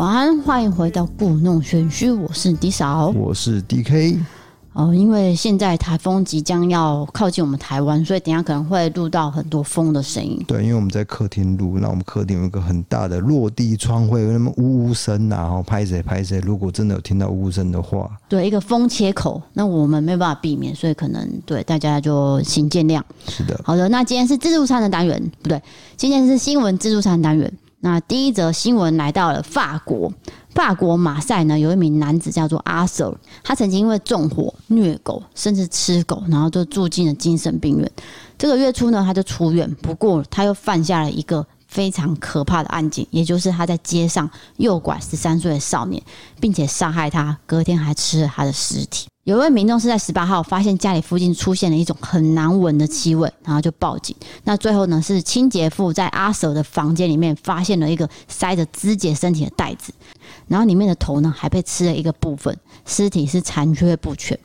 晚安，欢迎回到故弄玄虚，我是迪嫂，我是 DK。哦，因为现在台风即将要靠近我们台湾，所以等下可能会录到很多风的声音。对，因为我们在客厅录，那我们客厅有一个很大的落地窗，会有那么呜呜声啊，然后拍谁拍谁。如果真的有听到呜呜声的话，对，一个风切口，那我们没有办法避免，所以可能对大家就请见谅。是的，好的，那今天是自助餐的单元，不对，今天是新闻自助餐单元。那第一则新闻来到了法国，法国马赛呢，有一名男子叫做阿 Sir，他曾经因为纵火、虐狗，甚至吃狗，然后就住进了精神病院。这个月初呢，他就出院，不过他又犯下了一个非常可怕的案件，也就是他在街上诱拐十三岁的少年，并且杀害他，隔天还吃了他的尸体。有一位民众是在十八号发现家里附近出现了一种很难闻的气味，然后就报警。那最后呢，是清洁妇在阿舍的房间里面发现了一个塞着肢解身体的袋子，然后里面的头呢还被吃了一个部分，尸体是残缺不全。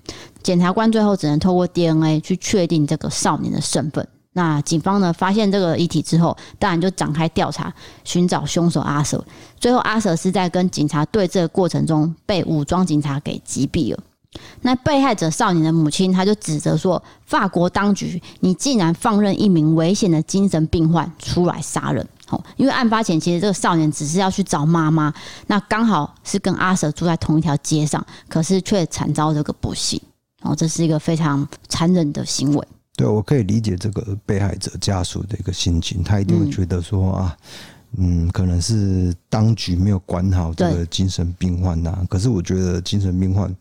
检察官最后只能透过 DNA 去确定这个少年的身份。那警方呢发现这个遗体之后，当然就展开调查，寻找凶手阿舍。最后阿舍是在跟警察对峙的过程中被武装警察给击毙了。那被害者少年的母亲，他就指责说：“法国当局，你竟然放任一名危险的精神病患出来杀人！”哦，因为案发前其实这个少年只是要去找妈妈，那刚好是跟阿 Sir 住在同一条街上，可是却惨遭这个不幸。哦，这是一个非常残忍的行为。对，我可以理解这个被害者家属的一个心情，他一定会觉得说啊，嗯，可能是当局没有管好这个精神病患呐。可是我觉得精神病患。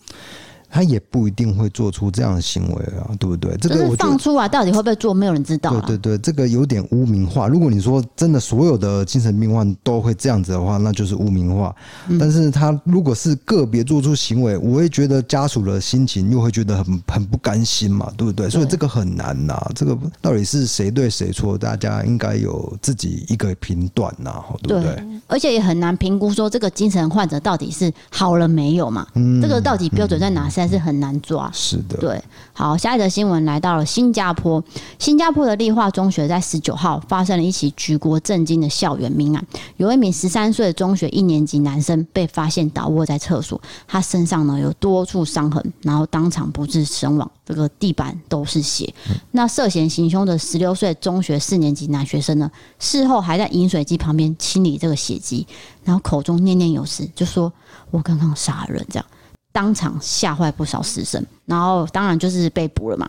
他也不一定会做出这样的行为啊，对不对？这个放出来到底会不会做，没有人知道。对对对，这个有点污名化。如果你说真的，所有的精神病患都会这样子的话，那就是污名化。但是他如果是个别做出行为，我会觉得家属的心情又会觉得很很不甘心嘛，对不对？所以这个很难呐。这个到底是谁对谁错？大家应该有自己一个评断呐，对不对？而且也很难评估说这个精神患者到底是好了没有嘛？嗯，这个到底标准在哪？但是很难抓，是的，对。好，下一则新闻来到了新加坡。新加坡的立化中学在十九号发生了一起举国震惊的校园命案，有一名十三岁的中学一年级男生被发现倒卧在厕所，他身上呢有多处伤痕，然后当场不治身亡，这个地板都是血。嗯、那涉嫌行凶的十六岁中学四年级男学生呢，事后还在饮水机旁边清理这个血迹，然后口中念念有词，就说：“我刚刚杀了人。”这样。当场吓坏不少师生，然后当然就是被捕了嘛。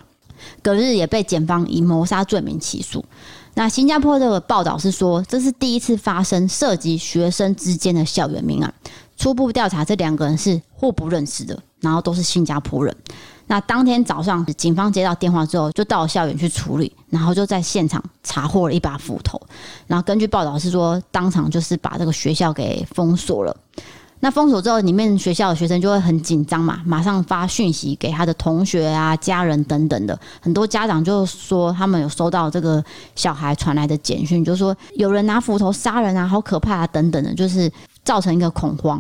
隔日也被检方以谋杀罪名起诉。那新加坡这个报道是说，这是第一次发生涉及学生之间的校园命案。初步调查，这两个人是互不认识的，然后都是新加坡人。那当天早上，警方接到电话之后，就到校园去处理，然后就在现场查获了一把斧头。然后根据报道是说，当场就是把这个学校给封锁了。那封锁之后，里面学校的学生就会很紧张嘛，马上发讯息给他的同学啊、家人等等的。很多家长就说，他们有收到这个小孩传来的简讯，就说有人拿斧头杀人啊，好可怕啊，等等的，就是造成一个恐慌。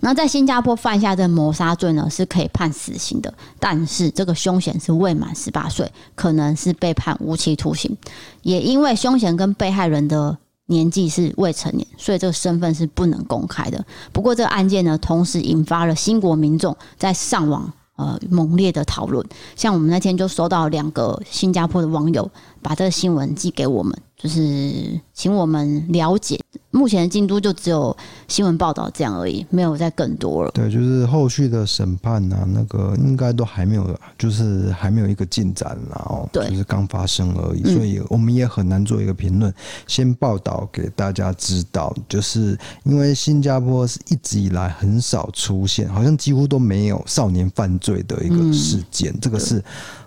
那在新加坡犯下这谋杀罪呢，是可以判死刑的，但是这个凶嫌是未满十八岁，可能是被判无期徒刑。也因为凶嫌跟被害人的年纪是未成年，所以这个身份是不能公开的。不过这个案件呢，同时引发了新国民众在上网呃猛烈的讨论。像我们那天就收到两个新加坡的网友把这个新闻寄给我们，就是请我们了解。目前的进度就只有新闻报道这样而已，没有再更多了。对，就是后续的审判啊，那个应该都还没有，就是还没有一个进展，然后对，就是刚发生而已，所以我们也很难做一个评论。先报道给大家知道，就是因为新加坡是一直以来很少出现，好像几乎都没有少年犯罪的一个事件，这个是。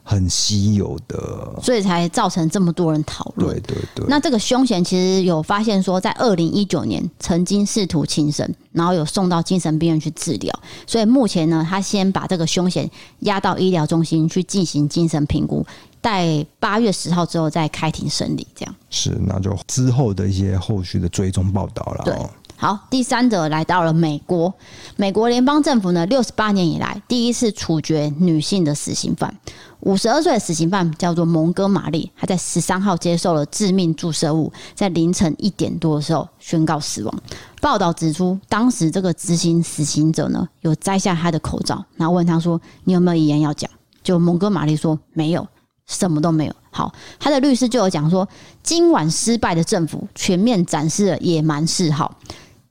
很稀有的，所以才造成这么多人讨论。对对对。那这个凶嫌其实有发现说，在二零一九年曾经试图轻生，然后有送到精神病院去治疗。所以目前呢，他先把这个凶嫌押到医疗中心去进行精神评估，待八月十号之后再开庭审理。这样是，那就之后的一些后续的追踪报道了。对。好，第三者来到了美国，美国联邦政府呢，六十八年以来第一次处决女性的死刑犯。五十二岁的死刑犯叫做蒙哥马利，他在十三号接受了致命注射物，在凌晨一点多的时候宣告死亡。报道指出，当时这个执行死刑者呢，有摘下他的口罩，然后问他说：“你有没有遗言要讲？”就蒙哥马利说：“没有，什么都没有。”好，他的律师就有讲说：“今晚失败的政府全面展示了野蛮嗜好。”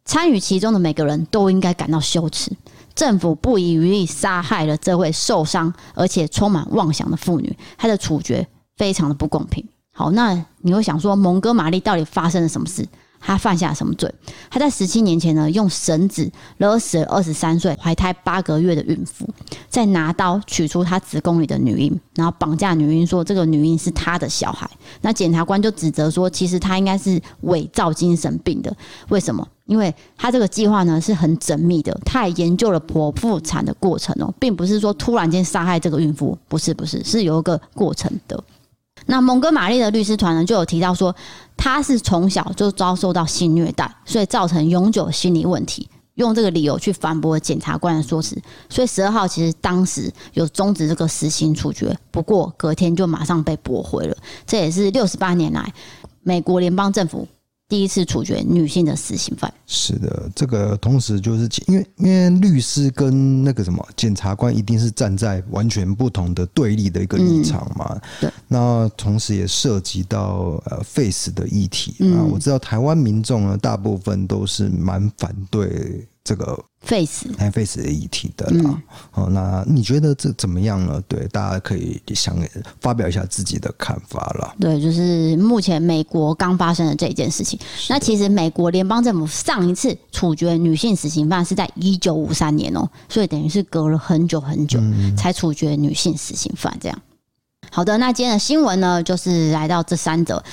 参与其中的每个人都应该感到羞耻。政府不遗余力杀害了这位受伤而且充满妄想的妇女，她的处决非常的不公平。好，那你会想说，蒙哥马利到底发生了什么事？他犯下了什么罪？他在十七年前呢，用绳子勒死了二十三岁怀胎八个月的孕妇，再拿刀取出她子宫里的女婴，然后绑架女婴，说这个女婴是他的小孩。那检察官就指责说，其实他应该是伪造精神病的。为什么？因为他这个计划呢是很缜密的，他也研究了剖腹产的过程哦，并不是说突然间杀害这个孕妇，不是不是，是有一个过程的。那蒙哥马利的律师团呢，就有提到说，他是从小就遭受到性虐待，所以造成永久心理问题，用这个理由去反驳检察官的说辞。所以十二号其实当时有终止这个死刑处决，不过隔天就马上被驳回了。这也是六十八年来美国联邦政府。第一次处决女性的死刑犯。是的，这个同时就是因为因为律师跟那个什么检察官一定是站在完全不同的对立的一个立场嘛。嗯、对。那同时也涉及到呃 face 的议题啊。嗯、我知道台湾民众呢，大部分都是蛮反对。这个 face face 的议题的啦，好、嗯，那你觉得这怎么样呢？对，大家可以想发表一下自己的看法了。对，就是目前美国刚发生的这件事情。那其实美国联邦政府上一次处决女性死刑犯是在一九五三年哦，所以等于是隔了很久很久才处决女性死刑犯。这样，好的，那今天的新闻呢，就是来到这三则。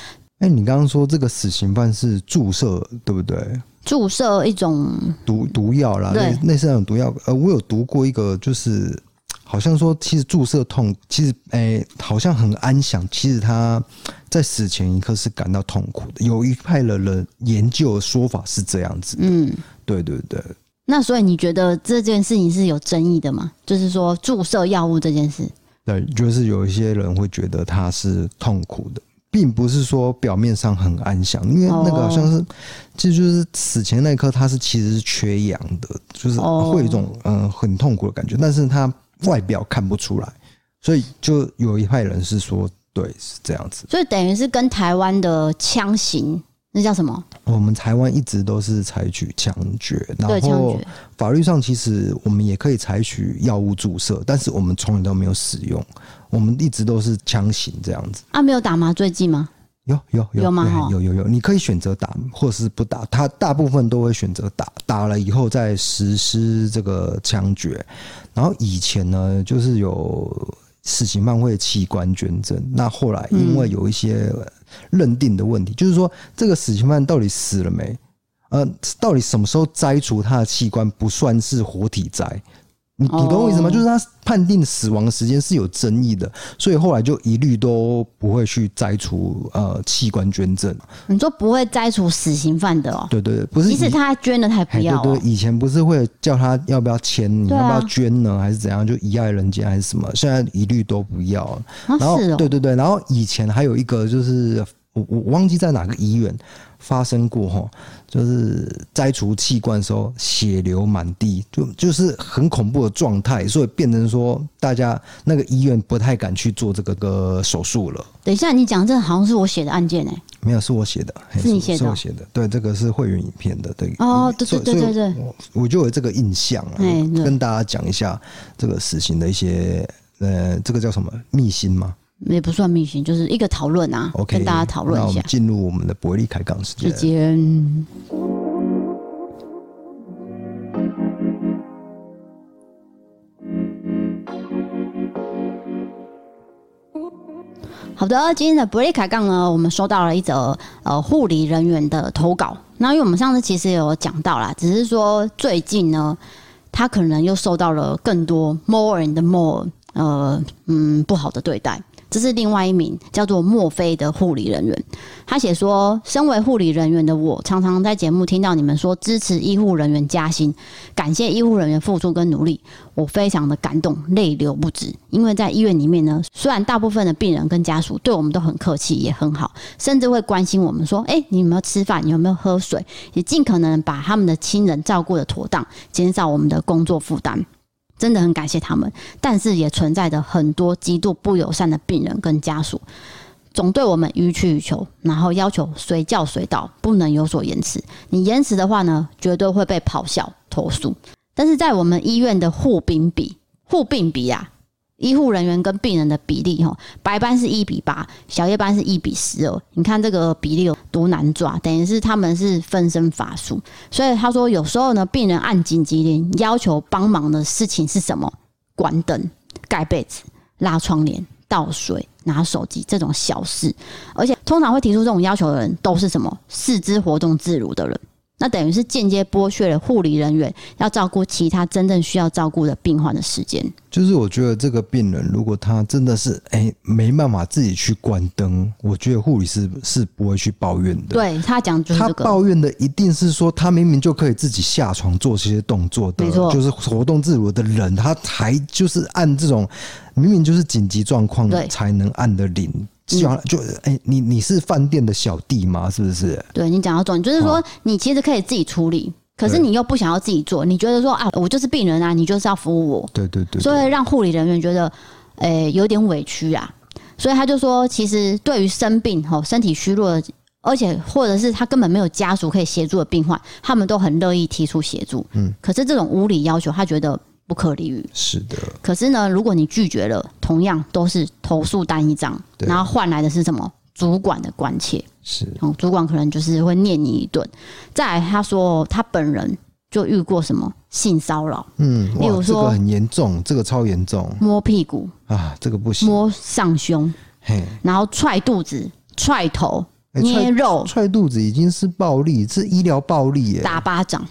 哎，你刚刚说这个死刑犯是注射，对不对？注射一种毒毒药啦，对，类似那种毒药。呃，我有读过一个，就是好像说，其实注射痛，其实哎、欸，好像很安详。其实他在死前一刻是感到痛苦的。有一派的人研究的说法是这样子，嗯，对对对。那所以你觉得这件事情是有争议的吗？就是说注射药物这件事，对，就是有一些人会觉得他是痛苦的。并不是说表面上很安详，因为那个好像是，其实就是死前那一刻，他是其实是缺氧的，就是会有一种嗯很痛苦的感觉，但是他外表看不出来，所以就有一派人是说，对，是这样子，所以等于是跟台湾的枪刑。那叫什么？我们台湾一直都是采取枪决，然后法律上其实我们也可以采取药物注射，但是我们从来都没有使用，我们一直都是枪刑这样子。啊，没有打麻醉剂吗？有有有，有吗？有有有，你可以选择打或是不打，他大部分都会选择打，打了以后再实施这个枪决。然后以前呢，就是有死刑犯会器官捐赠，那后来因为有一些。认定的问题就是说，这个死刑犯到底死了没？呃，到底什么时候摘除他的器官不算是活体摘？你你懂我意思吗？就是他判定死亡的时间是有争议的，所以后来就一律都不会去摘除呃器官捐赠。你说不会摘除死刑犯的哦？对对对，不是，即使他捐了，他也不要。对对，以前不是会叫他要不要签，你要不要捐呢？还是怎样？就遗爱人间还是什么？现在一律都不要。然后对对对，然后以前还有一个就是我我忘记在哪个医院发生过哈。就是摘除器官的时候血流满地，就就是很恐怖的状态，所以变成说大家那个医院不太敢去做这个个手术了。等一下，你讲这好像是我写的案件哎、欸，没有，是我写的，是你写的，是我写的。对，这个是会员影片的，对。哦，对对对对对，我我就有这个印象啊，跟大家讲一下这个死刑的一些呃，这个叫什么秘辛吗？也不算秘辛，就是一个讨论啊跟大家讨论一下。进入我们的伯利开港时间。时间。好的，今天的伯利开杠呢，我们收到了一则呃护理人员的投稿。那因为我们上次其实有讲到啦，只是说最近呢，他可能又受到了更多 more and more 呃嗯不好的对待。这是另外一名叫做墨菲的护理人员。他写说：“身为护理人员的我，常常在节目听到你们说支持医护人员加薪，感谢医护人员付出跟努力，我非常的感动，泪流不止。因为在医院里面呢，虽然大部分的病人跟家属对我们都很客气，也很好，甚至会关心我们说：‘哎，你有没有吃饭？你有没有喝水？’也尽可能把他们的亲人照顾得妥当，减少我们的工作负担。真的很感谢他们，但是也存在着很多极度不友善的病人跟家属。”总对我们予取予求，然后要求随叫随到，不能有所延迟。你延迟的话呢，绝对会被咆哮投诉。但是在我们医院的护病比，护病比啊，医护人员跟病人的比例哈，白班是一比八，小夜班是一比十二。你看这个比例有多难抓，等于是他们是分身乏术。所以他说，有时候呢，病人按紧急铃要求帮忙的事情是什么？关灯、盖被子、拉窗帘。倒水、拿手机这种小事，而且通常会提出这种要求的人都是什么？四肢活动自如的人，那等于是间接剥削了护理人员要照顾其他真正需要照顾的病患的时间。就是我觉得这个病人，如果他真的是哎、欸、没办法自己去关灯，我觉得护理师是不会去抱怨的。对他讲他抱怨的一定是说他明明就可以自己下床做这些动作的，就是活动自如的人，他才就是按这种。明明就是紧急状况才能按的铃，就就哎，你你是饭店的小弟吗？是不是？对，你讲到重点，就是说你其实可以自己处理，可是你又不想要自己做，你觉得说啊，我就是病人啊，你就是要服务我，对对对，所以让护理人员觉得诶有点委屈啊，所以他就说，其实对于生病吼身体虚弱，而且或者是他根本没有家属可以协助的病患，他们都很乐意提出协助。嗯，可是这种无理要求，他觉得。不可理喻，是的。可是呢，如果你拒绝了，同样都是投诉单一张，然后换来的是什么？主管的关切，是，主管可能就是会念你一顿。再来，他说他本人就遇过什么性骚扰，嗯，例如说、这个、很严重，这个超严重，摸屁股。啊，这个不行，摸上胸，嘿，然后踹肚子、踹头、捏肉、踹、踹肚子已经是暴力，是医疗暴力耶，打巴掌。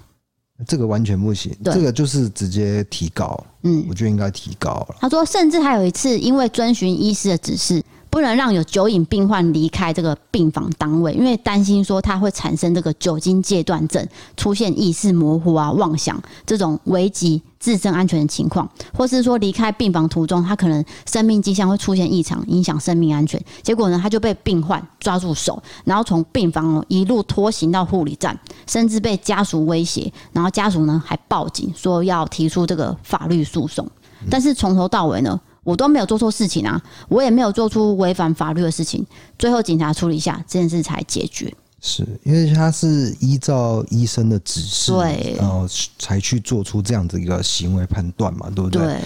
这个完全不行，这个就是直接提高。嗯，我觉得应该提高了。他说，甚至还有一次，因为遵循医师的指示。不能让有酒瘾病患离开这个病房单位，因为担心说他会产生这个酒精戒断症，出现意识模糊啊、妄想这种危及自身安全的情况，或是说离开病房途中，他可能生命迹象会出现异常，影响生命安全。结果呢，他就被病患抓住手，然后从病房一路拖行到护理站，甚至被家属威胁，然后家属呢还报警说要提出这个法律诉讼，但是从头到尾呢，我都没有做错事情啊，我也没有做出违反法律的事情。最后警察处理一下这件事才解决。是因为他是依照医生的指示，对，然后才去做出这样子一个行为判断嘛，对不对？对。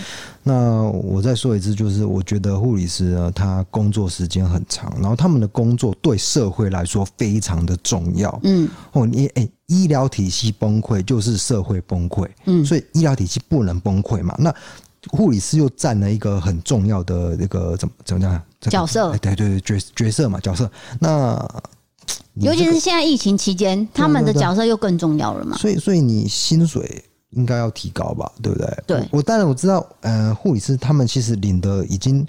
那我再说一次，就是我觉得护理师呢，他工作时间很长，然后他们的工作对社会来说非常的重要。嗯。哦，你哎，医疗体系崩溃就是社会崩溃。嗯。所以医疗体系不能崩溃嘛？那。护理师又占了一个很重要的那个怎么怎么讲、这个、角色？对对对，角角色嘛，角色。那、这个、尤其是现在疫情期间，他们的角色又更重要了嘛。所以，所以你薪水应该要提高吧？对不对？对。我，当然我知道，呃，护理师他们其实领的已经，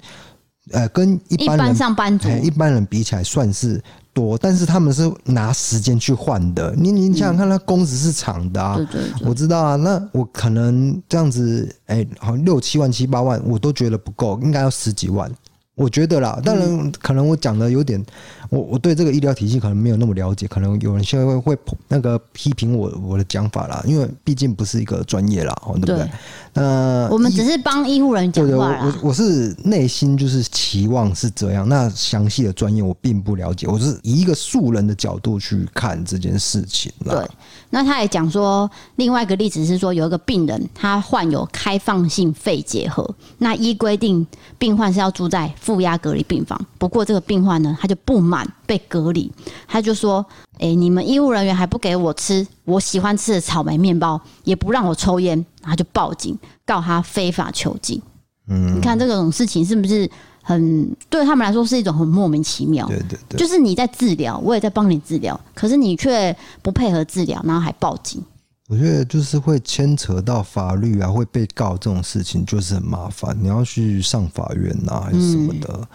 呃，跟一般人一般上班族、一般人比起来算是。多，但是他们是拿时间去换的。你你想想看，他工时是长的啊。对对，我知道啊。那我可能这样子，哎，好像六七万、七八万，我都觉得不够，应该要十几万。我觉得啦，当然可能我讲的有点，我我对这个医疗体系可能没有那么了解，可能有人现在会会那个批评我我的讲法啦，因为毕竟不是一个专业啦，对不对？对那我们只是帮医护人员讲话啦。我我是内心就是期望是这样，那详细的专业我并不了解，我是以一个素人的角度去看这件事情啦。对。那他也讲说，另外一个例子是说，有一个病人他患有开放性肺结核，那依规定病患是要住在负压隔离病房。不过这个病患呢，他就不满被隔离，他就说：“诶，你们医务人员还不给我吃我喜欢吃的草莓面包，也不让我抽烟，然后就报警告他非法囚禁。”嗯，你看这种事情是不是？很对他们来说是一种很莫名其妙，对对对，就是你在治疗，我也在帮你治疗，可是你却不配合治疗，然后还报警。我觉得就是会牵扯到法律啊，会被告这种事情就是很麻烦，你要去上法院啊，还是什么的。嗯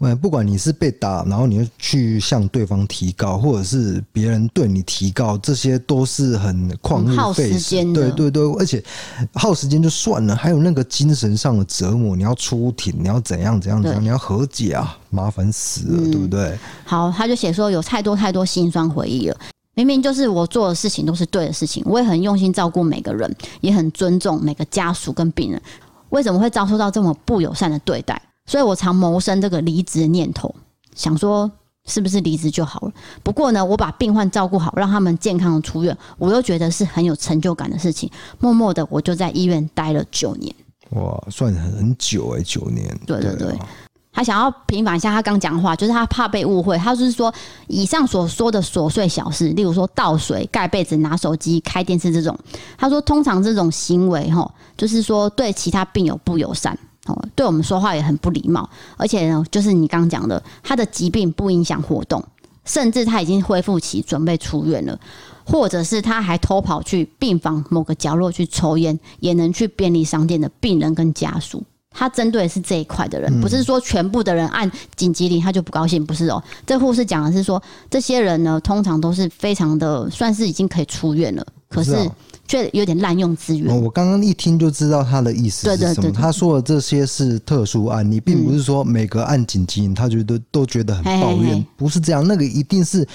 嗯，不管你是被打，然后你要去向对方提告，或者是别人对你提告，这些都是很旷日费时。对对对，而且耗时间就算了，还有那个精神上的折磨。你要出庭，你要怎样怎样怎样，你要和解啊，麻烦死了，嗯、对不对？好，他就写说有太多太多心酸回忆了。明明就是我做的事情都是对的事情，我也很用心照顾每个人，也很尊重每个家属跟病人，为什么会遭受到这么不友善的对待？所以我常谋生这个离职的念头，想说是不是离职就好了。不过呢，我把病患照顾好，让他们健康的出院，我又觉得是很有成就感的事情。默默的，我就在医院待了九年。哇，算很久哎、欸，九年。对对对。他想要平反一下他刚讲的话，就是他怕被误会。他就是说，以上所说的琐碎小事，例如说倒水、盖被子、拿手机、开电视这种，他说通常这种行为，哈，就是说对其他病友不友善，哦，对我们说话也很不礼貌。而且呢，就是你刚讲的，他的疾病不影响活动，甚至他已经恢复期，准备出院了，或者是他还偷跑去病房某个角落去抽烟，也能去便利商店的病人跟家属。他针对的是这一块的人，不是说全部的人按紧急铃他就不高兴，不是哦。这护士讲的是说，这些人呢，通常都是非常的，算是已经可以出院了，可是却有点滥用资源。我刚刚一听就知道他的意思是什么。他说的这些是特殊案例，并不是说每个案紧急他觉得都觉得很抱怨，不是这样。那个一定是。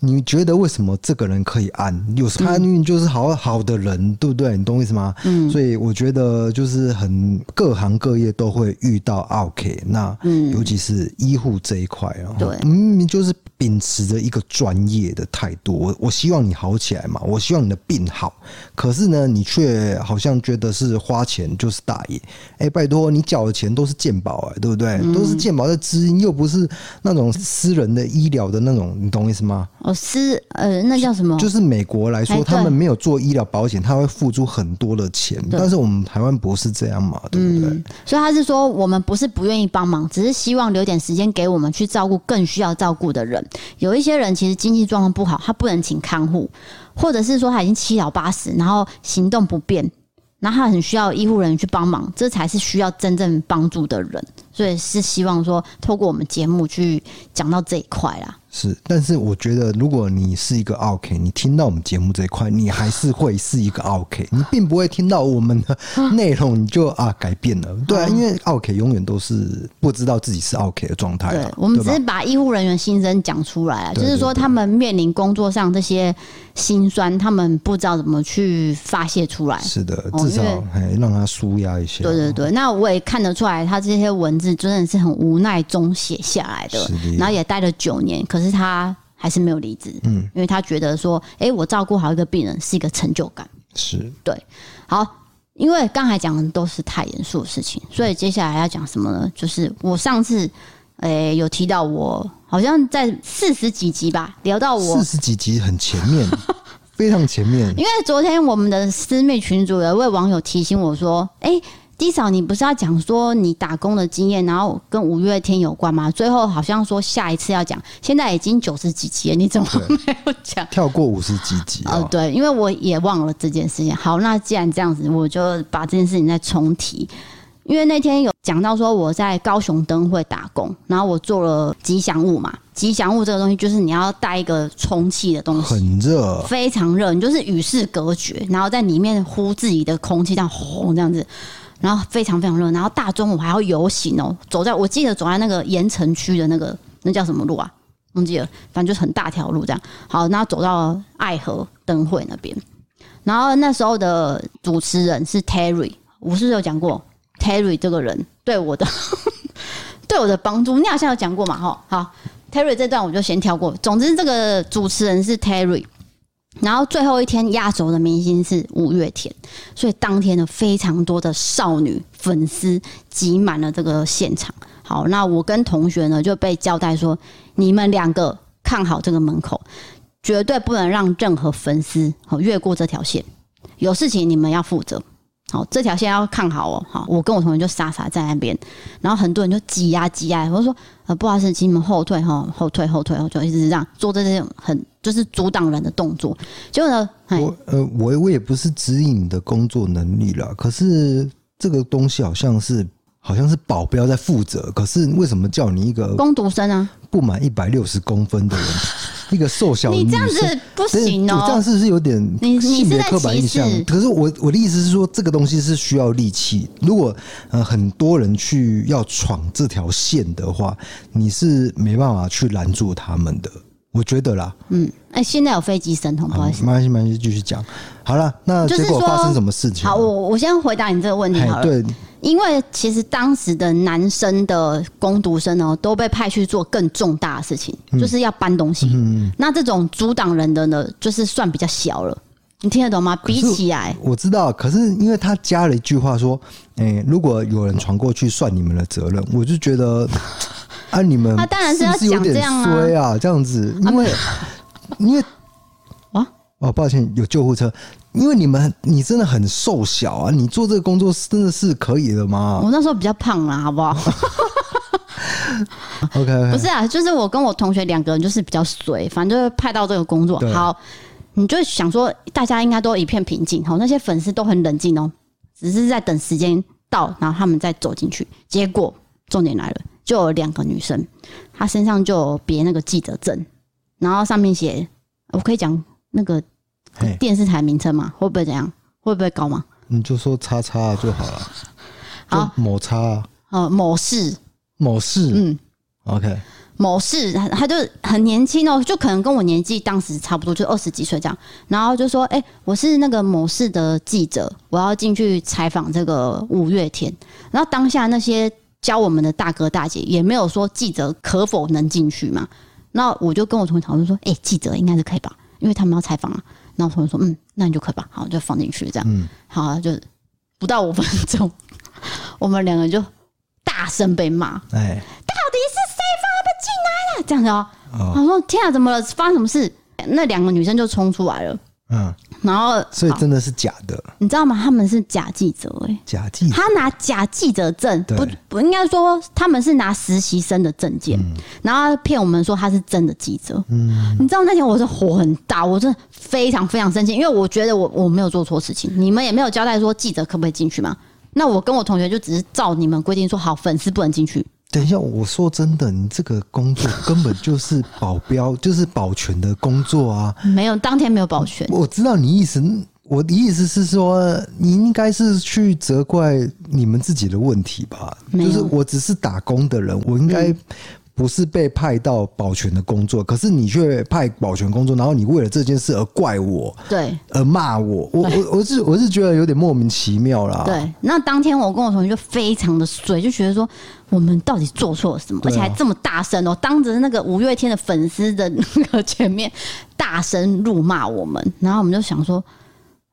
你觉得为什么这个人可以按？有时他运就是好好的人，嗯、对不对？你懂我意思吗？嗯，所以我觉得就是很各行各业都会遇到 OK，，那尤其是医护这一块啊，对，明明就是秉持着一个专业的态度，我我希望你好起来嘛，我希望你的病好，可是呢，你却好像觉得是花钱就是大爷。哎、欸，拜托，你缴的钱都是健保哎，对不对？嗯、都是健保的资金，又不是那种私人的医疗的那种，你懂我意思吗？哦，私呃，那叫什么？就是美国来说，他们没有做医疗保险，他会付出很多的钱。但是我们台湾不是这样嘛，对不对？嗯，所以他是说，我们不是不愿意帮忙，只是希望留点时间给我们去照顾更需要照顾的人。有一些人其实经济状况不好，他不能请看护，或者是说他已经七老八十，然后行动不便，那他很需要医护人员去帮忙，这才是需要真正帮助的人。所以是希望说，透过我们节目去讲到这一块啦。是，但是我觉得，如果你是一个 OK，，你听到我们节目这一块，你还是会是一个 OK，，你并不会听到我们的内容你就啊改变了。对啊，因为 OK 永远都是不知道自己是 OK 的状态。对，我们只是把医护人员心声讲出来啊，就是说他们面临工作上这些心酸，他们不知道怎么去发泄出来。是的，至少还让他舒压一些。对对对，那我也看得出来，他这些文字真的是很无奈中写下来的，然后也待了九年，可是。可是他还是没有离职，嗯，因为他觉得说，哎、欸，我照顾好一个病人是一个成就感，是对。好，因为刚才讲的都是太严肃的事情，所以接下来要讲什么呢？就是我上次，诶、欸，有提到我好像在四十几集吧，聊到我四十几集很前面，非常前面。因为昨天我们的私密群组有一位网友提醒我说，哎、欸。D 嫂，你不是要讲说你打工的经验，然后跟五月天有关吗？最后好像说下一次要讲，现在已经九十几集了，你怎么没有讲？跳过五十几集啊、哦？对，因为我也忘了这件事情。好，那既然这样子，我就把这件事情再重提。因为那天有讲到说我在高雄灯会打工，然后我做了吉祥物嘛。吉祥物这个东西就是你要带一个充气的东西，很热，非常热，你就是与世隔绝，然后在里面呼自己的空气，这样轰这样子。然后非常非常热，然后大中午还要游行哦，走在我记得走在那个盐城区的那个那叫什么路啊？忘记了，反正就是很大条路这样。好，然后走到爱河灯会那边，然后那时候的主持人是 Terry，我是不是有讲过 Terry 这个人对我的 对我的帮助？你好像有讲过嘛？哈，好，Terry 这段我就先跳过。总之，这个主持人是 Terry。然后最后一天压轴的明星是五月天，所以当天呢，非常多的少女粉丝挤满了这个现场。好，那我跟同学呢就被交代说，你们两个看好这个门口，绝对不能让任何粉丝好越过这条线，有事情你们要负责。好，这条线要看好哦。好，我跟我同学就傻傻在那边，然后很多人就挤呀挤呀。我说呃，不好意思，请你们后退哈，后退后退，后退，一直这样做这些很就是阻挡人的动作。结果呢，我呃，我我也不是指引你的工作能力啦，可是这个东西好像是好像是保镖在负责，可是为什么叫你一个工读生啊？不满一百六十公分的人，一个瘦小你这样子不行哦。这样是不是有点性别刻板印象？可是我我的意思是说，这个东西是需要力气。如果呃很多人去要闯这条线的话，你是没办法去拦住他们的。我觉得啦，嗯，哎，现在有飞机神童，不好意思，没关系，没关系，继续讲。好了，那结果发生什么事情？好，我我先回答你这个问题好了。对，因为其实当时的男生的攻读生呢，都被派去做更重大的事情，嗯、就是要搬东西。嗯，那这种阻挡人的呢，就是算比较小了。你听得懂吗？比起来，我知道。可是因为他加了一句话说，哎、欸，如果有人闯过去，算你们的责任。我就觉得。啊！你们他当然是要讲这样衰啊，这样子，因为 因为啊哦，抱歉，有救护车。因为你们你真的很瘦小啊，你做这个工作真的是可以的吗？我那时候比较胖啦，好不好？OK，不是啊，就是我跟我同学两个人就是比较随，反正就是派到这个工作。好，你就想说大家应该都一片平静，好，那些粉丝都很冷静哦，只是在等时间到，然后他们再走进去。结果重点来了。就有两个女生，她身上就有别那个记者证，然后上面写，我可以讲那个电视台名称吗？会不会怎样？会不会高吗？你就说叉叉就好了。好，某叉。呃，某市。某市。嗯。OK。某市，他就很年轻哦，就可能跟我年纪当时差不多，就二十几岁这样。然后就说：“哎，我是那个某市的记者，我要进去采访这个五月天。”然后当下那些。教我们的大哥大姐也没有说记者可否能进去嘛？那我就跟我同学讨论说：“哎、欸，记者应该是可以吧？因为他们要采访啊。”然后同学说：“嗯，那你就可以吧。”好，就放进去这样。嗯，好、啊，就不到五分钟，我们两个就大声被骂。哎，到底是谁放他们进来了？这样子哦。我、哦、说：“天啊，怎么了？发生什么事？”那两个女生就冲出来了。嗯。然后，所以真的是假的，你知道吗？他们是假记者哎、欸，假记者，他拿假记者证，不不应该说他们是拿实习生的证件，嗯、然后骗我们说他是真的记者。嗯，你知道那天我是火很大，我真的非常非常生气，因为我觉得我我没有做错事情，你们也没有交代说记者可不可以进去嘛？那我跟我同学就只是照你们规定说好，粉丝不能进去。等一下，我说真的，你这个工作根本就是保镖，就是保全的工作啊！没有，当天没有保全。我知道你意思，我的意思是说，你应该是去责怪你们自己的问题吧？就是我只是打工的人，我应该。不是被派到保全的工作，可是你却派保全工作，然后你为了这件事而怪我，对，而骂我，我我我是我是觉得有点莫名其妙啦。对，那当天我跟我同学就非常的水，就觉得说我们到底做错了什么，而且还这么大声哦，当着那个五月天的粉丝的那个前面大声辱骂我们，然后我们就想说，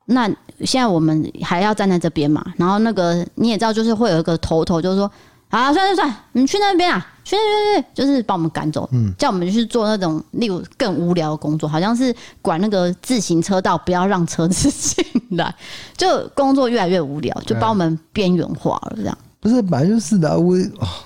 那现在我们还要站在这边嘛？然后那个你也知道，就是会有一个头头，就是说。啊，算算算，你去那边啊，去去去，就是把我们赶走，嗯，叫我们去做那种例如更无聊的工作，好像是管那个自行车道，不要让车子进来，就工作越来越无聊，就把我们边缘化了，这样。不是，本来就是的，我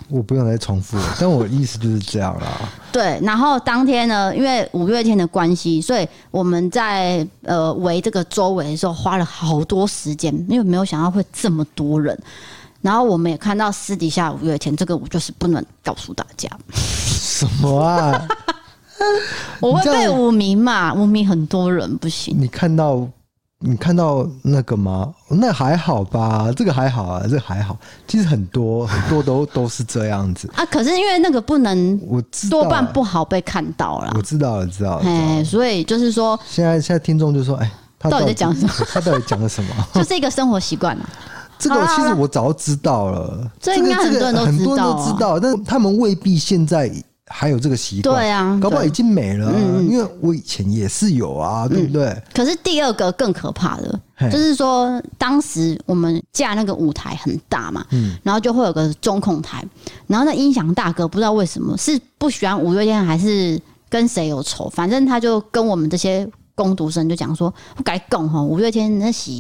我不用再重复了，但我意思就是这样啦。对，然后当天呢，因为五月天的关系，所以我们在呃围这个周围的时候花了好多时间，因为没有想到会这么多人。然后我们也看到私底下五月天，这个我就是不能告诉大家。什么啊？我会被污名嘛？污名很多人不行。你看到你看到那个吗？那还好吧，这个还好啊，这个还好。其实很多很多都都是这样子啊。可是因为那个不能，我多半不好被看到了。我知道了，知道了。哎，所以就是说，现在现在听众就说：“哎，他到底在讲什么？他到底讲了什么？就是一个生活习惯嘛。”这个其实我早知道了，这应该很多人都知道，但他们未必现在还有这个习惯。对啊，搞不好已经没了。因为我以前也是有啊，对不对？可是第二个更可怕的，就是说当时我们架那个舞台很大嘛，嗯然后就会有个中控台，然后那音响大哥不知道为什么是不喜欢五月天，还是跟谁有仇，反正他就跟我们这些工读生就讲说，不该讲哈，五月天那是。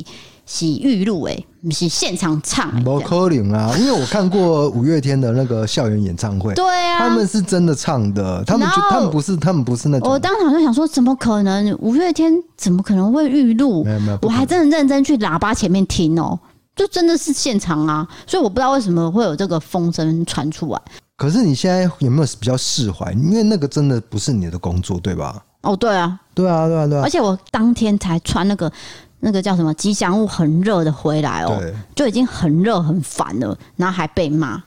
是预录哎，不是现场唱。不可能啊，因为我看过五月天的那个校园演唱会，对啊，他们是真的唱的，他们他们不是他们不是那种。我当场就想说，怎么可能？五月天怎么可能会预录？没有没有，我还真的认真去喇叭前面听哦、喔，就真的是现场啊，所以我不知道为什么会有这个风声传出来。可是你现在有没有比较释怀？因为那个真的不是你的工作，对吧？哦，对啊，对啊，对啊，对啊。而且我当天才穿那个那个叫什么吉祥物，很热的回来哦，就已经很热很烦了，然后还被骂。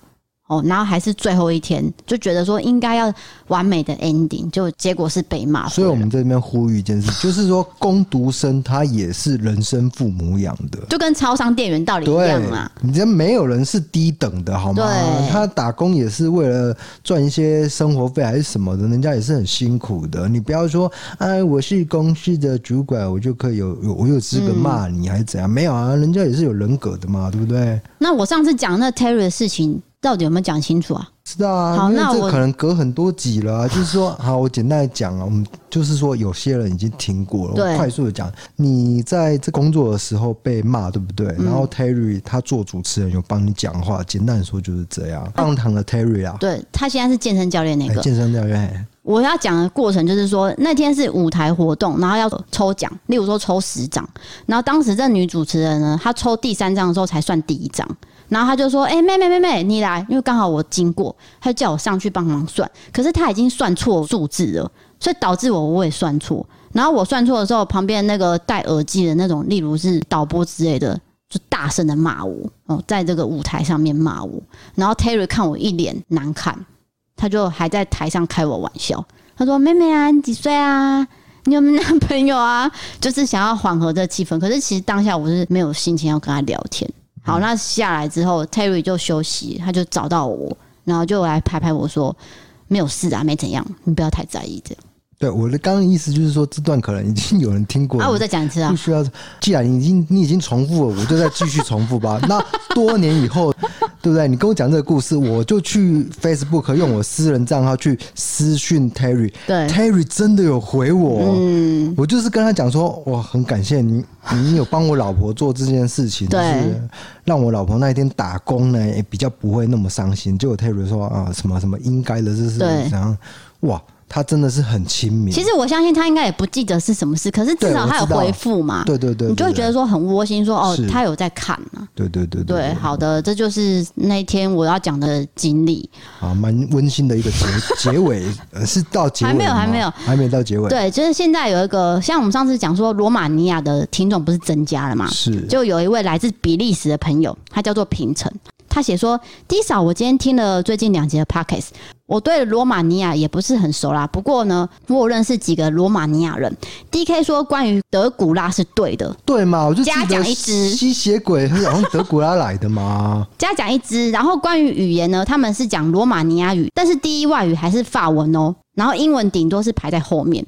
哦，然后还是最后一天，就觉得说应该要完美的 ending，就结果是被骂。所以我们这边呼吁一件事，就是说工读生他也是人生父母养的，就跟超商店员道理一样嘛。你这没有人是低等的，好吗？对，他打工也是为了赚一些生活费还是什么的，人家也是很辛苦的。你不要说，哎，我是公司的主管，我就可以有有我有资格骂你，还是怎样？没有啊，人家也是有人格的嘛，对不对？那我上次讲那 Terry 的事情。到底有没有讲清楚啊？知道啊，好，那这可能隔很多集了啊。就是说，好，我简单的讲啊，我们就是说，有些人已经听过了。我快速的讲，你在这工作的时候被骂，对不对？然后 Terry 他做主持人有帮你讲话，简单的说就是这样。棒糖的 Terry 啊，对，他现在是健身教练那个健身教练。我要讲的过程就是说，那天是舞台活动，然后要抽奖，例如说抽十张，然后当时这女主持人呢，她抽第三张的时候才算第一张。然后他就说：“哎、妹妹妹妹，你来，因为刚好我经过，他就叫我上去帮忙算。可是他已经算错数字了，所以导致我我也算错。然后我算错的时候，旁边那个戴耳机的那种，例如是导播之类的，就大声的骂我哦，在这个舞台上面骂我。然后 Terry 看我一脸难看，他就还在台上开我玩笑，他说：‘妹妹啊，你几岁啊？你有没有男朋友啊？’就是想要缓和这气氛。可是其实当下我是没有心情要跟他聊天。”好，那下来之后，Terry 就休息，他就找到我，然后就来拍拍我说：“没有事啊，没怎样，你不要太在意。”这样。对，我的刚刚意思就是说，这段可能已经有人听过了。啊，我再讲一次啊，不需要。既然你已经你已经重复了，我就再继续重复吧。那多年以后，对不对？你跟我讲这个故事，我就去 Facebook 用我私人账号去私讯 Terry。对，Terry 真的有回我。嗯，我就是跟他讲说，我很感谢你，你有帮我老婆做这件事情，就是让我老婆那一天打工呢，也比较不会那么伤心。结果 Terry 说啊，什么什么应该的，这是怎样？哇！他真的是很亲民。其实我相信他应该也不记得是什么事，可是至少他有回复嘛。对对对，你就会觉得说很窝心，说哦，他有在看呢。对对对对，对，好的，这就是那天我要讲的经历。啊，蛮温馨的一个结 结尾，是到结尾还没有还没有还没到结尾。对，就是现在有一个像我们上次讲说罗马尼亚的听众不是增加了嘛？是，就有一位来自比利时的朋友，他叫做平成。他写说：“D 嫂，我今天听了最近两集的 Pockets，我对罗马尼亚也不是很熟啦。不过呢，我有认识几个罗马尼亚人。DK 说关于德古拉是对的，对嘛？我就嘉奖一只吸血鬼，好像德古拉来的嘛。加奖一只。然后关于语言呢，他们是讲罗马尼亚语，但是第一外语还是法文哦。然后英文顶多是排在后面。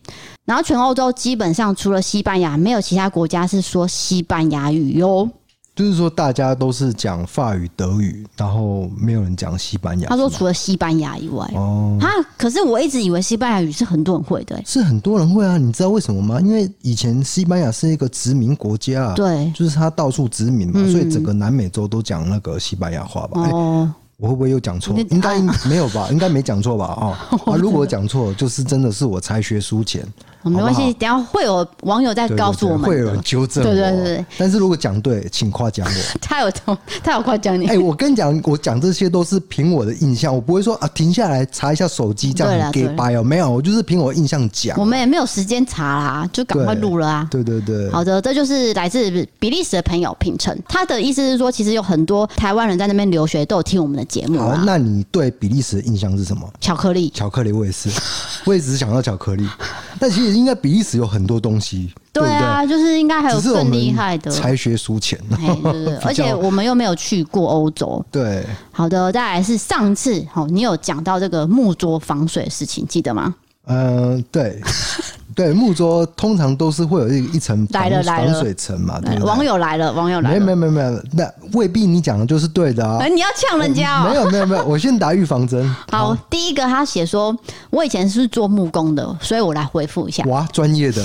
然后全欧洲基本上除了西班牙，没有其他国家是说西班牙语哟。”就是说，大家都是讲法语、德语，然后没有人讲西班牙。他说，除了西班牙以外，哦，啊，可是我一直以为西班牙语是很多人会的，是很多人会啊。你知道为什么吗？因为以前西班牙是一个殖民国家，对，就是他到处殖民嘛，所以整个南美洲都讲那个西班牙话吧。哦。我会不会又讲错？应该没有吧？应该没讲错吧？哦，啊，如果讲错，就是真的是我才学书浅。没关系，等下会有网友再告诉我们，会有人纠正我。对对对。但是如果讲对，请夸奖我。他有他有夸奖你。哎，我跟你讲，我讲这些都是凭我的印象，我不会说啊，停下来查一下手机这样给掰哦，没有，我就是凭我印象讲。我们也没有时间查啦，就赶快录了啊。对对对。好的，这就是来自比利时的朋友品成，他的意思是说，其实有很多台湾人在那边留学，都有听我们的。节目好，那你对比利时的印象是什么？巧克力，巧克力，我也是，我也只是想到巧克力。但其实应该比利时有很多东西，对啊，对对就是应该还有更厉害的。才学书浅，而且我们又没有去过欧洲。对，好的，再来是上次，哦，你有讲到这个木桌防水的事情，记得吗？嗯、呃，对。对，木桌通常都是会有一一层防防水层嘛，对，对，对。网友来了，网友来了。没有没有没有，那未必你讲的就是对的啊。你要呛人家哦。没有没有没有，我先打预防针。好，好，第一个他写说，我以前是做木工的，所以我来回复一下。哇，专业的。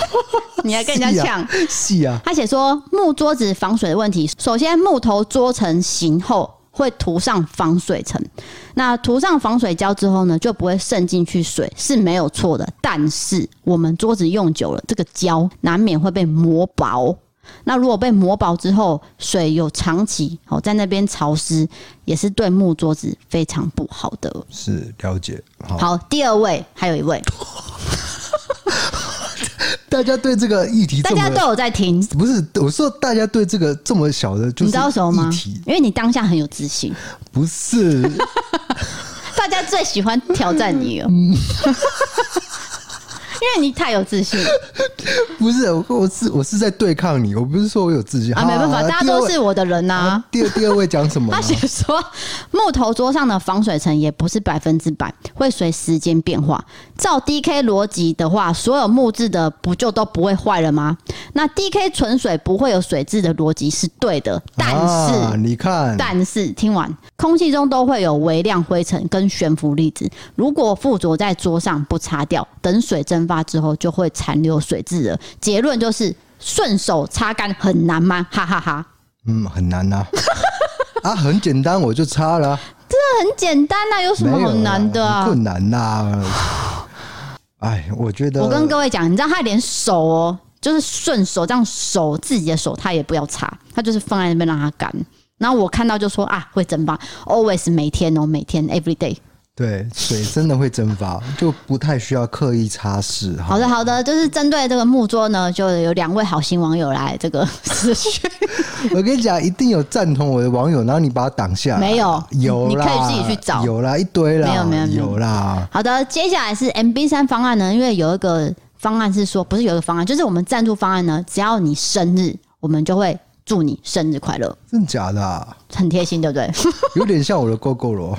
你还跟人家呛？是啊。啊他写说木桌子防水的问题，首先木头桌成型后。会涂上防水层，那涂上防水胶之后呢，就不会渗进去水，是没有错的。但是我们桌子用久了，这个胶难免会被磨薄。那如果被磨薄之后，水有长期哦在那边潮湿，也是对木桌子非常不好的。是了解。好，好，第二位还有一位。大家对这个议题，大家都有在听。不是，我说大家对这个这么小的，就是，你知道什么吗？因为你当下很有自信。不是，大家最喜欢挑战你了。因为你太有自信，不是我，我是我是在对抗你，我不是说我有自信啊，没办法，大家都是我的人呐、啊。第二第二位讲什么？他写说木头桌上的防水层也不是百分之百，会随时间变化。照 DK 逻辑的话，所有木质的不就都不会坏了吗？那 DK 纯水不会有水质的逻辑是对的，但是、啊、你看，但是听完，空气中都会有微量灰尘跟悬浮粒子，如果附着在桌上不擦掉，等水蒸发。之后就会残留水渍了。结论就是顺手擦干很难吗？哈哈哈，哈。嗯，很难呐、啊。啊，很简单，我就擦了。真的很简单呐、啊，有什么很难的啊？困难呐、啊。哎，我觉得。我跟各位讲，你知道他连手哦，就是顺手这样手自己的手，他也不要擦，他就是放在那边让它干。然后我看到就说啊，会蒸发，always 每天哦，每天 every day。对，水真的会蒸发，就不太需要刻意擦拭。好的，好的，就是针对这个木桌呢，就有两位好心网友来这个私讯。我跟你讲，一定有赞同我的网友，然后你把它挡下来。没有，有，你可以自己去找。有啦，一堆啦。没有，没有，没有，啦。好的，接下来是 MB 三方案呢，因为有一个方案是说，不是有一个方案，就是我们赞助方案呢，只要你生日，我们就会祝你生日快乐。真的假的啊？很贴心，对不对？有点像我的 Gogoro。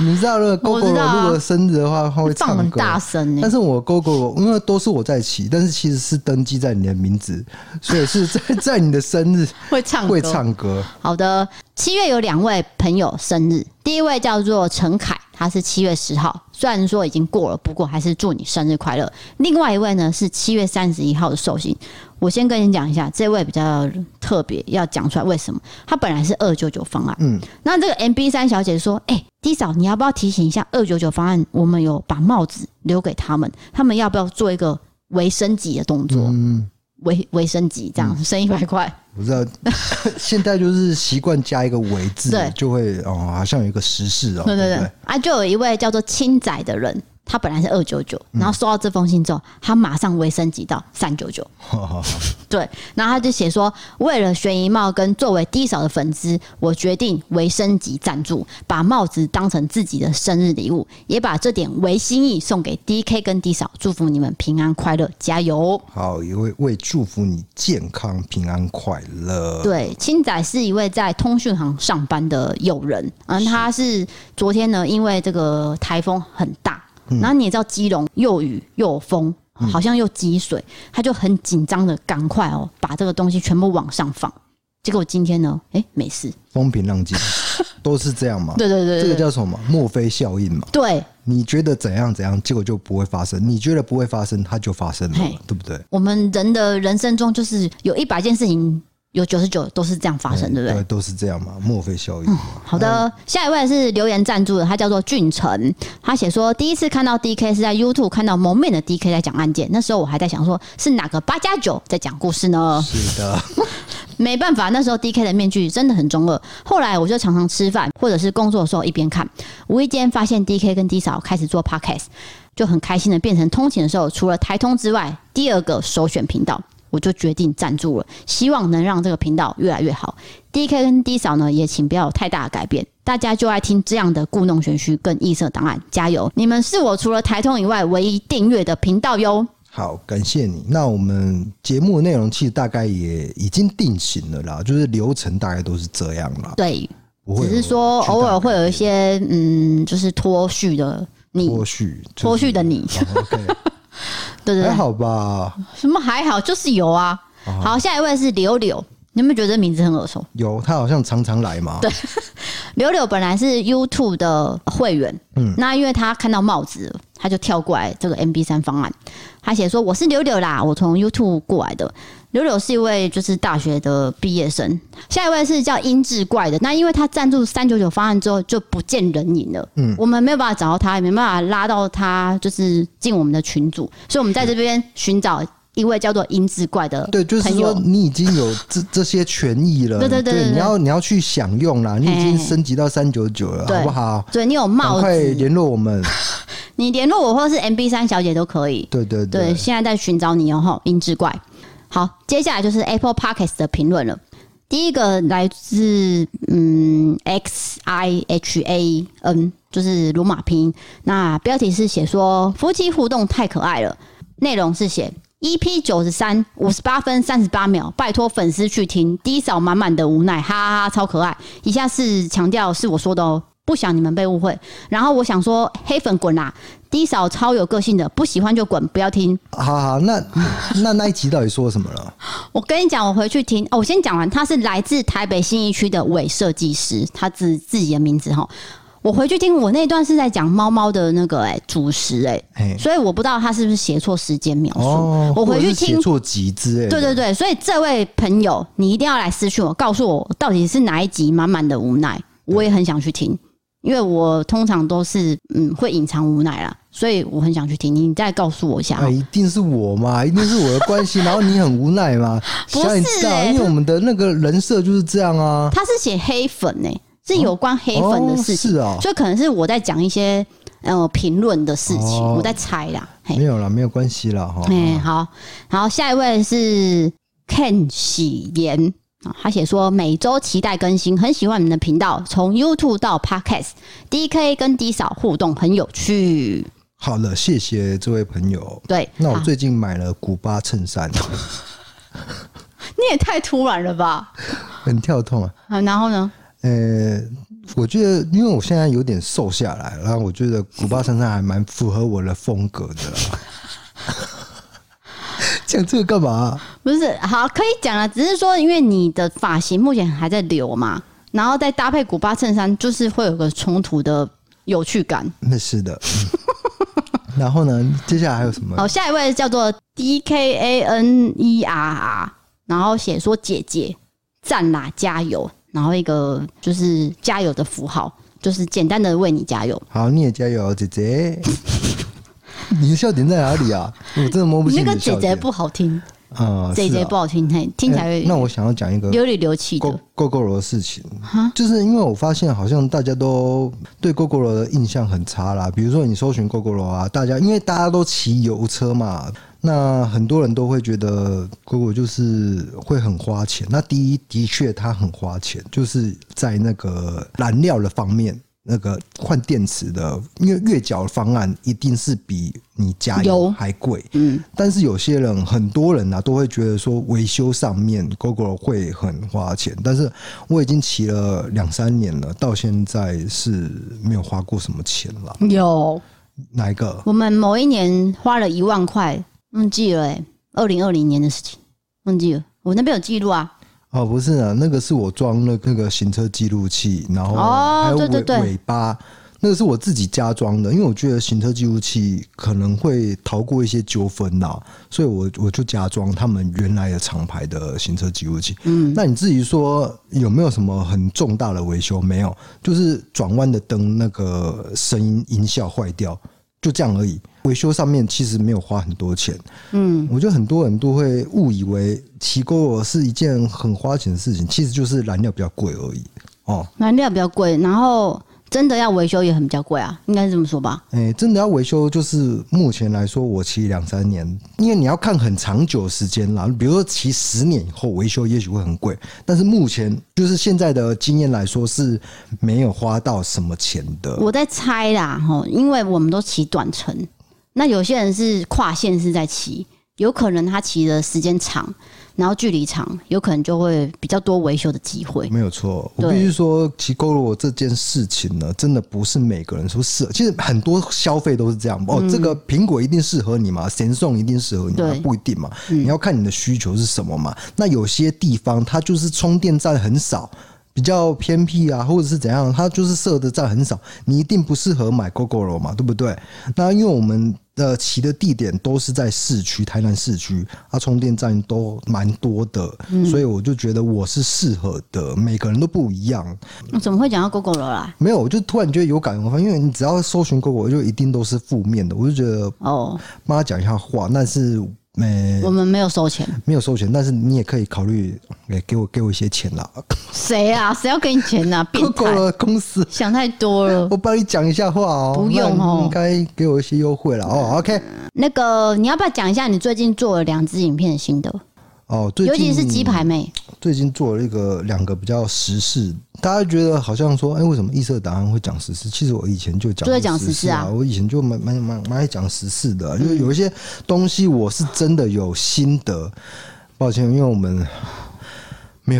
你知道那个 Gogoro 如果生日的话，他会唱很大声欸。但是我 Gogoro 因为都是我在骑，但是其实是登记在你的名字，所以是在在你的生日 会唱会唱歌。好的，七月有两位朋友生日，第一位叫做陈凯，他是七月十号，虽然说已经过了，不过还是祝你生日快乐。另外一位呢是七月三十一号的寿星。我先跟你讲一下，这位比较特别，要讲出来为什么？他本来是二九九方案，嗯，那这个 MB 三小姐说：“哎、欸，D 嫂，你要不要提醒一下二九九方案？我们有把帽子留给他们，他们要不要做一个微升级的动作？嗯，微微升级这样，升一百块。我知道，现在就是习惯加一个微字，对，就会哦，好像有一个时事哦，对对对，啊，就有一位叫做青仔的人。”他本来是二九九，然后收到这封信之后，他马上微升级到三九九。对，然后他就写说，为了悬疑帽跟作为 D 嫂的粉丝，我决定微升级赞助，把帽子当成自己的生日礼物，也把这点微心意送给 DK 跟 D 嫂，祝福你们平安快乐，加油！好，也为为祝福你健康平安快乐。对，青仔是一位在通讯行上班的友人，嗯，他是昨天呢，因为这个台风很大。然后你也知道，基隆又雨又有风，好像又积水，他就很紧张的赶快哦，把这个东西全部往上放。结果今天呢，哎，没事，风平浪静，都是这样嘛。对对对，这个叫什么？墨菲效应嘛。对，你觉得怎样怎样，结果就不会发生；你觉得不会发生，它就发生了，对不对？我们人的人生中，就是有一百件事情。有九十九都是这样发生，对不对？都是这样嘛，墨菲效应、嗯。好的，下一位是留言赞助的，他叫做俊成，他写说第一次看到 DK 是在 YouTube 看到蒙面的 DK 在讲案件，那时候我还在想说是哪个八加九在讲故事呢？是的，没办法，那时候 DK 的面具真的很中二。后来我就常常吃饭或者是工作的时候一边看，无意间发现 DK 跟 D 嫂开始做 Podcast，就很开心的变成通勤的时候除了台通之外第二个首选频道。我就决定赞助了，希望能让这个频道越来越好。DK 跟 D 嫂呢，也请不要有太大的改变，大家就爱听这样的故弄玄虚跟异色档案，加油！你们是我除了台通以外唯一订阅的频道哟。好，感谢你。那我们节目内容其实大概也已经定型了啦，就是流程大概都是这样啦。对，只是说偶尔会有一些嗯，就是脱序的你，脱序脱序的你。哦 okay 对对对，还好吧？什么还好？就是有啊。好，下一位是柳柳，你有没有觉得这名字很耳熟？有，他好像常常来嘛。对，柳柳本来是 YouTube 的会员，嗯，那因为他看到帽子，他就跳过来这个 MB 三方案。他写说：“我是柳柳啦，我从 YouTube 过来的。”柳柳是一位就是大学的毕业生，下一位是叫音质怪的。那因为他赞助三九九方案之后就不见人影了，嗯，我们没有办法找到他，也没办法拉到他，就是进我们的群组，所以我们在这边寻找一位叫做音质怪的对，就是说你已经有这这些权益了，对对对，你要你要去享用啦，你已经升级到三九九了，好不好？对，你有帽子，快联络我们，你联络我或是 MB 三小姐都可以。对对对，对，现在在寻找你哦，吼，音质怪。好，接下来就是 Apple Podcast 的评论了。第一个来自嗯 X I H A N，就是罗马拼音。那标题是写说夫妻互动太可爱了，内容是写 EP 九十三五十八分三十八秒，拜托粉丝去听低扫满满的无奈，哈哈哈，超可爱。以下是强调是我说的哦。不想你们被误会，然后我想说黑粉滚啦低嫂超有个性的，不喜欢就滚，不要听。好好，那 那那一集到底说什么了？我跟你讲，我回去听哦。我先讲完，他是来自台北信义区的伪设计师，他自自己的名字哈。我回去听，我那段是在讲猫猫的那个哎、欸、主食哎、欸，所以我不知道他是不是写错时间描述。哦、我回去听写错集资哎。对对对，所以这位朋友，你一定要来私讯我，告诉我到底是哪一集满满的无奈，我也很想去听。因为我通常都是嗯会隐藏无奈啦，所以我很想去听。你再告诉我一下，啊，一定是我嘛，一定是我的关系，然后你很无奈嘛？不是、欸，因为我们的那个人设就是这样啊。他是写黑粉呢、欸，是有关黑粉的事情，哦哦是啊，所以可能是我在讲一些呃评论的事情，哦，我在猜啦。没有啦，没有关系啦哈。哎，好，好，下一位是 Ken 喜言。他写说每周期待更新，很喜欢你们的频道，从 YouTube 到 Podcast，DK 跟 D 嫂互动很有趣。好了，谢谢这位朋友。对，那我最近买了古巴衬衫。你也太突然了吧？很跳痛啊。啊，然后呢？呃，我觉得因为我现在有点瘦下来，然后我觉得古巴衬衫还蛮符合我的风格的。讲这个干嘛、啊？不是，好，可以讲了，只是说，因为你的发型目前还在留嘛，然后再搭配古巴衬衫，就是会有个冲突的有趣感。那是的。然后呢，接下来还有什么？好，下一位叫做 D K A N E R R，然后写说姐姐赞啦，加油，然后一个就是加油的符号，就是简单的为你加油。好，你也加油，姐姐。你的笑点在哪里啊？我真的摸不清。那个姐姐不好听啊，姐姐不好听，嘿，听起来、欸。那我想要讲一个流里流气的 Gogoro 的事情，就是因为我发现好像大家都对 Gogoro 的印象很差啦。比如说你搜寻 Gogoro 啊，大家因为大家都骑油车嘛，那很多人都会觉得 Gogoro 就是会很花钱。那第一，的确它很花钱，就是在那个燃料的方面。那个换电池的，因为月缴方案一定是比你加油还贵。嗯，但是有些人，很多人啊，都会觉得说维修上面 Google 会很花钱。但是我已经骑了两三年了，到现在是没有花过什么钱了。有哪一个？我们某一年花了一万块，忘记了哎，二零二零年的事情，忘记了。我那边有记录啊。哦，不是啊，那个是我装了那个行车记录器，然后还有尾、尾巴，那个是我自己加装的，因为我觉得行车记录器可能会逃过一些纠纷呐，所以我我就加装他们原来的厂牌的行车记录器。嗯，那你自己说有没有什么很重大的维修？没有，就是转弯的灯那个声音音效坏掉。就这样而已，维修上面其实没有花很多钱。嗯，我觉得很多人都会误以为骑 Gogoro 是一件很花钱的事情，其实就是燃料比较贵而已。哦，燃料比较贵，然后。真的要维修也很比较贵啊，应该是这么说吧？哎、欸，真的要维修，就是目前来说，我骑两三年，因为你要看很长久时间啦。比如说骑十年以后维修，也许会很贵。但是目前就是现在的经验来说，是没有花到什么钱的。我在猜啦，哈，因为我们都骑短程，那有些人是跨县市在骑，有可能他骑的时间长。然后距离长，有可能就会比较多维修的机会。没有错，我必须说，骑 Gogoro 这件事情呢，真的不是每个人说适合。其实很多消费都是这样哦，这个苹果一定适合你吗？神送一定适合你吗？不一定嘛。你要看你的需求是什么嘛。那有些地方它就是充电站很少，比较偏僻啊，或者是怎样，它就是设的站很少，你一定不适合买 Gogoro 嘛，对不对？那因为我们。呃，骑的地点都是在市区，台南市区，啊，充电站都蛮多的，嗯，所以我就觉得我是适合的。每个人都不一样。我怎么会讲到 Gogoro 啦？没有，我就突然觉得有感而发，因为你只要搜寻 Gogoro，就一定都是负面的。我就觉得哦，帮他讲一下话，但是没，我们没有收钱，没有收钱，但是你也可以考虑给给我给我一些钱啦。谁啊？谁要给你钱啊？变态！公司想太多了。我帮你讲一下话哦，不用哦，应该给我一些优惠了哦。OK，那个你要不要讲一下你最近做了两支影片的心得？哦，最近尤其是鸡排妹，最近做了一个两个比较时事，大家觉得好像说，哎、欸，为什么异色答案会讲时事？其实我以前就讲，就在讲时事啊，我以前就蛮蛮蛮蛮爱讲时事的，因为有一些东西我是真的有心得。抱歉，因为我们。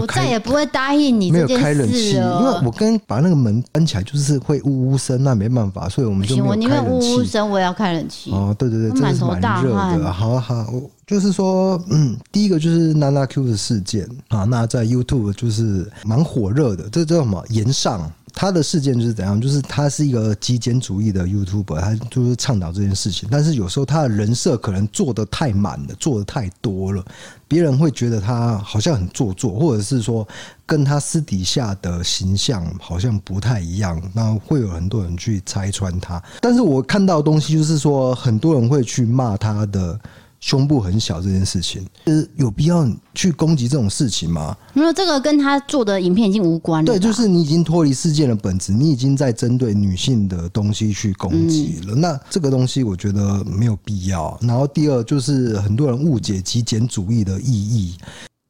我再也不会答应你。没有开冷气，因为我跟把那个门关起来，就是会呜呜声，那没办法，所以我们就没有开冷气。呜呜声，我也要开冷气。哦，对对对，真的是蛮热的。好好，就是说，嗯，第一个就是娜娜 Q 的事件啊，那在 YouTube 就是蛮火热的。这叫什么？炎上。他的事件就是怎样？就是他是一个极简主义的 YouTuber，他就是倡导这件事情。但是有时候他的人设可能做得太满了，做得太多了，别人会觉得他好像很做作，或者是说跟他私底下的形象好像不太一样。那会有很多人去拆穿他。但是我看到的东西就是说，很多人会去骂他的。胸部很小这件事情，是有必要去攻击这种事情吗？没有这个跟他做的影片已经无关了。对，就是你已经脱离事件的本质，你已经在针对女性的东西去攻击了。嗯、那这个东西我觉得没有必要。然后第二就是很多人误解极简主义的意义。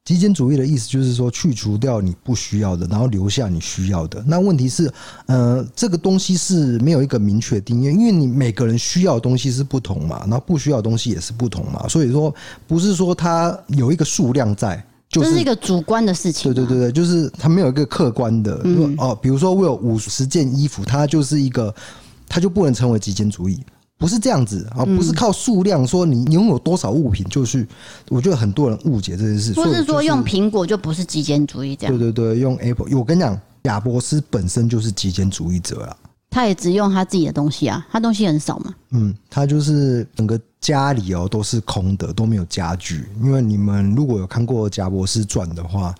极简主义的意思就是说，去除掉你不需要的，然后留下你需要的。那问题是，呃，这个东西是没有一个明确定义，因为你每个人需要的东西是不同嘛，然后不需要的东西也是不同嘛。所以说，不是说它有一个数量在，就是，是一个主观的事情。对对对对，就是它没有一个客观的。嗯、哦，比如说我有五十件衣服，它就是一个，它就不能成为极简主义。不是这样子啊，不是靠数量说你拥有多少物品，就是我觉得很多人误解这件事。不是说用苹果就不是极简主义这样。对对对，用 Apple，我跟你讲，贾伯斯本身就是极简主义者啦。他也只用他自己的东西啊，他东西很少嘛。嗯，他就是整个家里哦都是空的，都没有家具。因为你们如果有看过贾伯斯传的话，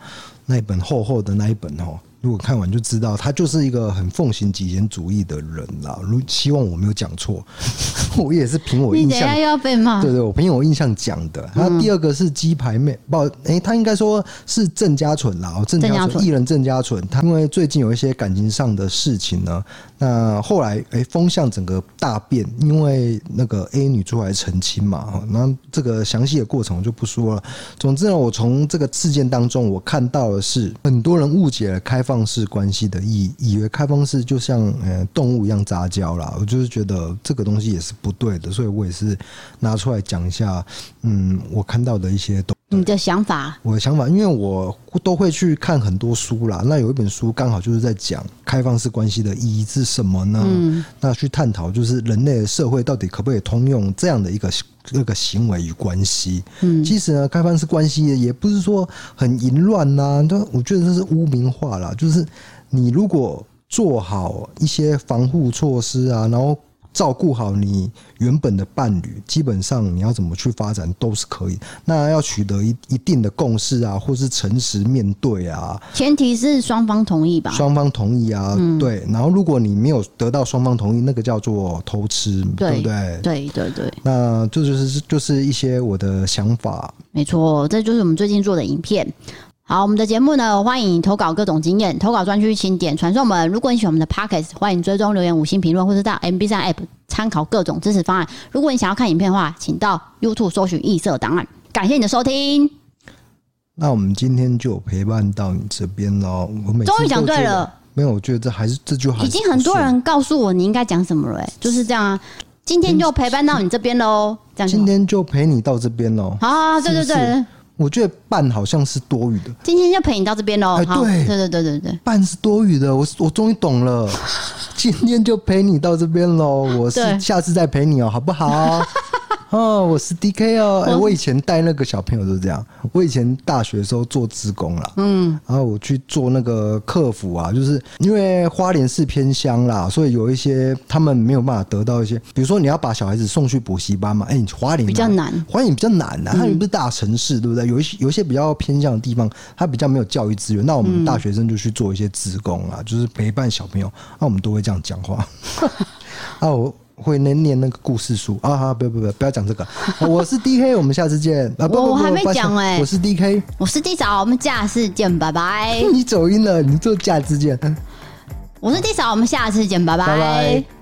那一本厚厚的那一本哦。如果看完就知道，他就是一个很奉行极简主义的人啦。如希望我没有讲错，我也是凭我印象。要被骂？对对，我凭我印象讲的。然后第二个是鸡排妹，不，哎，他应该说是郑家纯啦。哦，郑家纯艺人郑家纯，他因为最近有一些感情上的事情呢，那后来哎风向整个大变，因为那个 A 女出来澄清嘛，那这个详细的过程我就不说了。总之呢，我从这个事件当中我看到的是很多人误解了开放式关系的意义，以为开放式就像呃动物一样杂交啦，我就是觉得这个东西也是不对的，所以我也是拿出来讲一下，嗯，我看到的一些东。你的想法？我的想法，因为我都会去看很多书啦，那有一本书刚好就是在讲开放式关系的意义是什么呢？嗯，那去探讨就是人类的社会到底可不可以通用这样的一个。那个行为与关系，嗯，其实呢，开放式关系也不是说很淫乱呐，都我觉得这是污名化啦。就是你如果做好一些防护措施啊，然后。照顾好你原本的伴侣，基本上你要怎么去发展都是可以。那要取得一一定的共识啊，或是诚实面对啊，前提是双方同意吧？双方同意啊，嗯、对。然后如果你没有得到双方同意，那个叫做偷吃，对，对不对？对对对。那这就是就是一些我的想法。没错，这就是我们最近做的影片。好，我们的节目呢，欢迎投稿各种经验，投稿专区请点传送门。如果你喜欢我们的 Podcast，欢迎追踪留言、五星评论，或是到 MB3 App 参考各种支持方案。如果你想要看影片的话，请到 YouTube 搜寻异色档案。感谢你的收听。那我们今天就陪伴到你这边喽。我每次终于讲对了，没有，我觉得这还是这句话已经很多人告诉我你应该讲什么了，欸，就是这样啊。今天就陪伴到你这边喽，这样今天就陪你到这边喽。好，好，好，对对对。我觉得半好像是多余的。今天就陪你到这边喽。哎，对，对对对对对，半是多余的。我我终于懂了，今天就陪你到这边喽。我是下次再陪你哦，好不好？哦，我是 DK 哦，哎、欸，我以前带那个小朋友都是这样。我以前大学的时候做职工啦，嗯，然后我去做那个客服啊，就是因为花莲是偏乡啦，所以有一些他们没有办法得到一些，比如说你要把小孩子送去补习班嘛，哎、欸，你花莲比较难，花莲比较难啊，它又不是大城市，对不对？有一些有一些比较偏向的地方，它比较没有教育资源，那我们大学生就去做一些职工啊，就是陪伴小朋友，那我们都会这样讲话。啊，我。会能念那个故事书啊！哈，不要不要不要讲这个。我是 D K，我们下次见啊！不不不，我还没讲哎、欸，我是 D K，我是 D 嫂，我们下次见，拜拜。你走音了，你做下次见。我是 D 嫂，我们下次见，拜拜。